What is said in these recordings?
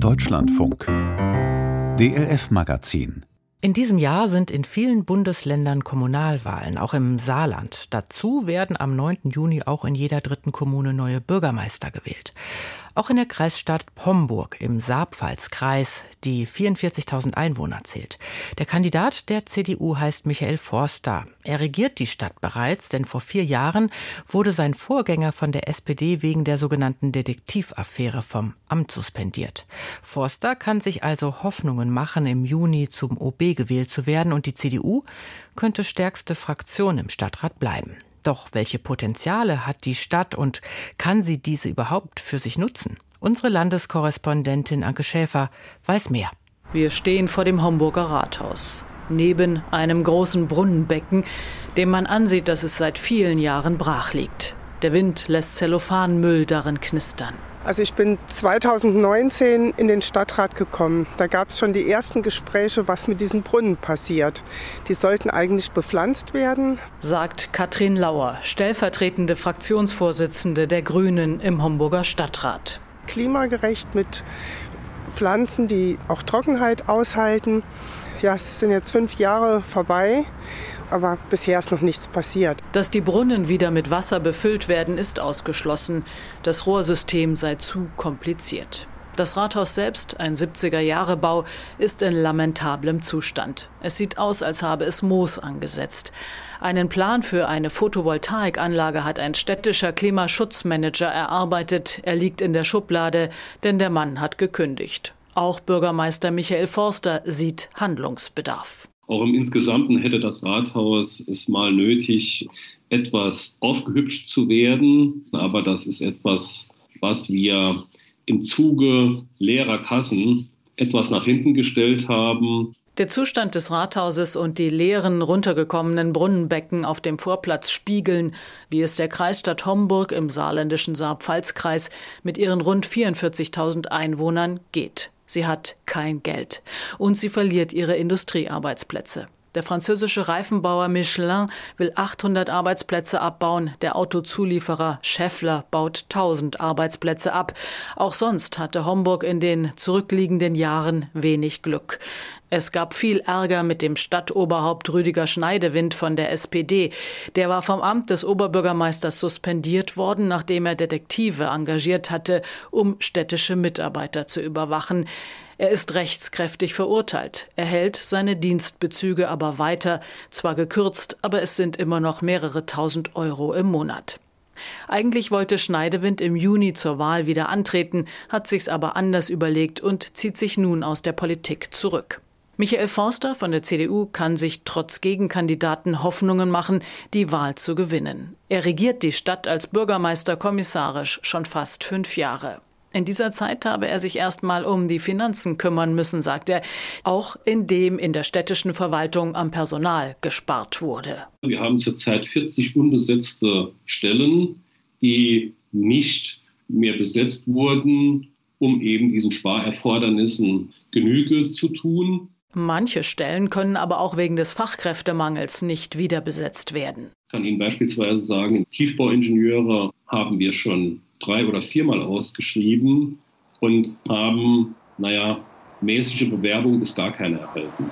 Deutschlandfunk DLF Magazin in diesem Jahr sind in vielen Bundesländern Kommunalwahlen, auch im Saarland. Dazu werden am 9. Juni auch in jeder dritten Kommune neue Bürgermeister gewählt. Auch in der Kreisstadt Homburg im Saarpfalzkreis, die 44.000 Einwohner zählt. Der Kandidat der CDU heißt Michael Forster. Er regiert die Stadt bereits, denn vor vier Jahren wurde sein Vorgänger von der SPD wegen der sogenannten Detektivaffäre vom Amt suspendiert. Forster kann sich also Hoffnungen machen, im Juni zum OB gewählt zu werden und die CDU könnte stärkste Fraktion im Stadtrat bleiben. Doch welche Potenziale hat die Stadt und kann sie diese überhaupt für sich nutzen? Unsere Landeskorrespondentin Anke Schäfer weiß mehr. Wir stehen vor dem Homburger Rathaus, neben einem großen Brunnenbecken, dem man ansieht, dass es seit vielen Jahren brach liegt. Der Wind lässt Zellophanmüll darin knistern. Also ich bin 2019 in den Stadtrat gekommen. Da gab es schon die ersten Gespräche, was mit diesen Brunnen passiert. Die sollten eigentlich bepflanzt werden. Sagt Katrin Lauer, stellvertretende Fraktionsvorsitzende der Grünen im Homburger Stadtrat. Klimagerecht mit Pflanzen, die auch Trockenheit aushalten. Ja, es sind jetzt fünf Jahre vorbei aber bisher ist noch nichts passiert. Dass die Brunnen wieder mit Wasser befüllt werden, ist ausgeschlossen. Das Rohrsystem sei zu kompliziert. Das Rathaus selbst, ein 70er-Jahre-Bau, ist in lamentablem Zustand. Es sieht aus, als habe es Moos angesetzt. Einen Plan für eine Photovoltaikanlage hat ein städtischer Klimaschutzmanager erarbeitet. Er liegt in der Schublade, denn der Mann hat gekündigt. Auch Bürgermeister Michael Forster sieht Handlungsbedarf. Auch im Insgesamten hätte das Rathaus es mal nötig, etwas aufgehübscht zu werden. Aber das ist etwas, was wir im Zuge leerer Kassen etwas nach hinten gestellt haben. Der Zustand des Rathauses und die leeren, runtergekommenen Brunnenbecken auf dem Vorplatz spiegeln, wie es der Kreisstadt Homburg im saarländischen Saar-Pfalz-Kreis mit ihren rund 44.000 Einwohnern geht. Sie hat kein Geld und sie verliert ihre Industriearbeitsplätze. Der französische Reifenbauer Michelin will 800 Arbeitsplätze abbauen. Der Autozulieferer Scheffler baut 1000 Arbeitsplätze ab. Auch sonst hatte Homburg in den zurückliegenden Jahren wenig Glück. Es gab viel Ärger mit dem Stadtoberhaupt Rüdiger Schneidewind von der SPD. Der war vom Amt des Oberbürgermeisters suspendiert worden, nachdem er Detektive engagiert hatte, um städtische Mitarbeiter zu überwachen. Er ist rechtskräftig verurteilt. Er hält seine Dienstbezüge aber weiter, zwar gekürzt, aber es sind immer noch mehrere tausend Euro im Monat. Eigentlich wollte Schneidewind im Juni zur Wahl wieder antreten, hat sich's aber anders überlegt und zieht sich nun aus der Politik zurück. Michael Forster von der CDU kann sich trotz Gegenkandidaten Hoffnungen machen, die Wahl zu gewinnen. Er regiert die Stadt als Bürgermeister kommissarisch schon fast fünf Jahre. In dieser Zeit habe er sich erst mal um die Finanzen kümmern müssen, sagt er, auch indem in der städtischen Verwaltung am Personal gespart wurde. Wir haben zurzeit 40 unbesetzte Stellen, die nicht mehr besetzt wurden, um eben diesen Sparerfordernissen Genüge zu tun. Manche Stellen können aber auch wegen des Fachkräftemangels nicht wieder besetzt werden. Ich kann Ihnen beispielsweise sagen, Tiefbauingenieure haben wir schon drei oder viermal ausgeschrieben und haben, naja, mäßige Bewerbung ist gar keine erhalten.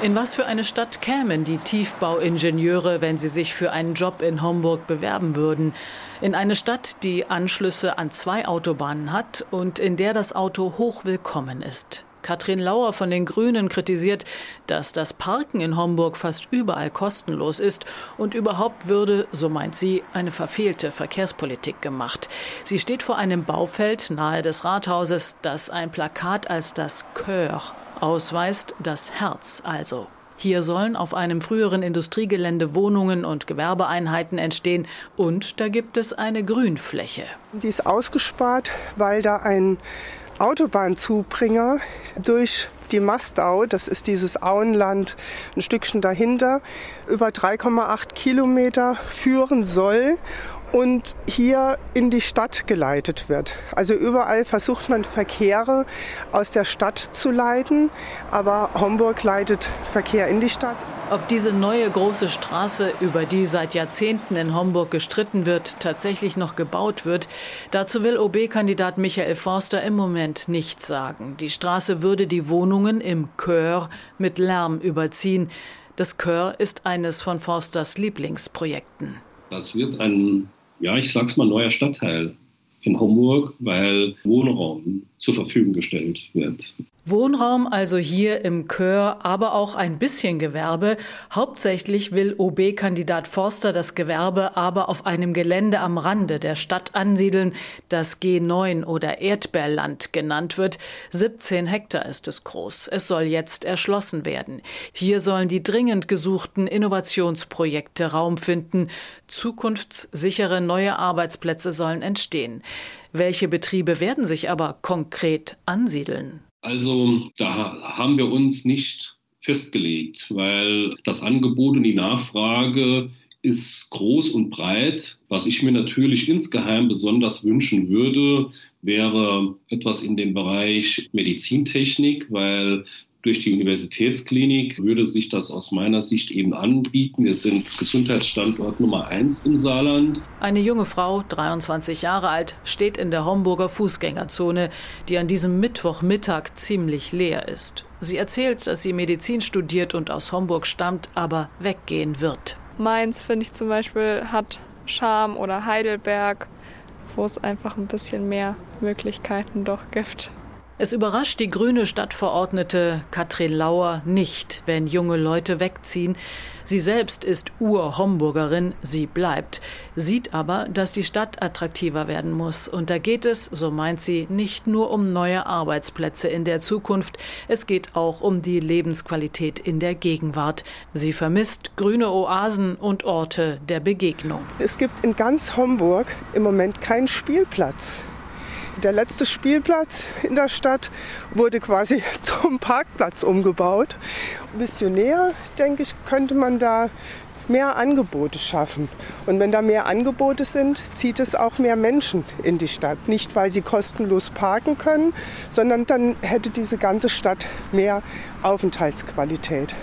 In was für eine Stadt kämen die Tiefbauingenieure, wenn sie sich für einen Job in Homburg bewerben würden? In eine Stadt, die Anschlüsse an zwei Autobahnen hat und in der das Auto hochwillkommen ist. Katrin Lauer von den Grünen kritisiert, dass das Parken in Homburg fast überall kostenlos ist und überhaupt würde, so meint sie, eine verfehlte Verkehrspolitik gemacht. Sie steht vor einem Baufeld nahe des Rathauses, das ein Plakat als das Cœur ausweist, das Herz also. Hier sollen auf einem früheren Industriegelände Wohnungen und Gewerbeeinheiten entstehen und da gibt es eine Grünfläche. Die ist ausgespart, weil da ein Autobahnzubringer durch die Mastau, das ist dieses Auenland ein Stückchen dahinter, über 3,8 Kilometer führen soll und hier in die Stadt geleitet wird. Also überall versucht man Verkehre aus der Stadt zu leiten, aber Homburg leitet Verkehr in die Stadt. Ob diese neue große Straße, über die seit Jahrzehnten in Homburg gestritten wird, tatsächlich noch gebaut wird, dazu will OB-Kandidat Michael Forster im Moment nichts sagen. Die Straße würde die Wohnungen im Chör mit Lärm überziehen. Das Chör ist eines von Forsters Lieblingsprojekten. Das wird ein ja, ich sag's mal, neuer Stadtteil in Homburg, weil Wohnraum zur Verfügung gestellt wird. Wohnraum also hier im Chör, aber auch ein bisschen Gewerbe. Hauptsächlich will OB-Kandidat Forster das Gewerbe aber auf einem Gelände am Rande der Stadt ansiedeln, das G9 oder Erdbeerland genannt wird. 17 Hektar ist es groß. Es soll jetzt erschlossen werden. Hier sollen die dringend gesuchten Innovationsprojekte Raum finden. Zukunftssichere neue Arbeitsplätze sollen entstehen. Welche Betriebe werden sich aber konkret ansiedeln? Also da haben wir uns nicht festgelegt, weil das Angebot und die Nachfrage ist groß und breit. Was ich mir natürlich insgeheim besonders wünschen würde, wäre etwas in dem Bereich Medizintechnik, weil durch die Universitätsklinik würde sich das aus meiner Sicht eben anbieten. Wir sind Gesundheitsstandort Nummer eins im Saarland. Eine junge Frau, 23 Jahre alt, steht in der Homburger Fußgängerzone, die an diesem Mittwochmittag ziemlich leer ist. Sie erzählt, dass sie Medizin studiert und aus Homburg stammt, aber weggehen wird. Mainz, finde ich zum Beispiel, hat Charme oder Heidelberg, wo es einfach ein bisschen mehr Möglichkeiten doch gibt. Es überrascht die grüne Stadtverordnete Katrin Lauer nicht, wenn junge Leute wegziehen. Sie selbst ist Ur-Homburgerin, sie bleibt, sieht aber, dass die Stadt attraktiver werden muss. Und da geht es, so meint sie, nicht nur um neue Arbeitsplätze in der Zukunft, es geht auch um die Lebensqualität in der Gegenwart. Sie vermisst grüne Oasen und Orte der Begegnung. Es gibt in ganz Homburg im Moment keinen Spielplatz. Der letzte Spielplatz in der Stadt wurde quasi zum Parkplatz umgebaut. Missionär, denke ich, könnte man da mehr Angebote schaffen. Und wenn da mehr Angebote sind, zieht es auch mehr Menschen in die Stadt. Nicht, weil sie kostenlos parken können, sondern dann hätte diese ganze Stadt mehr Aufenthaltsqualität.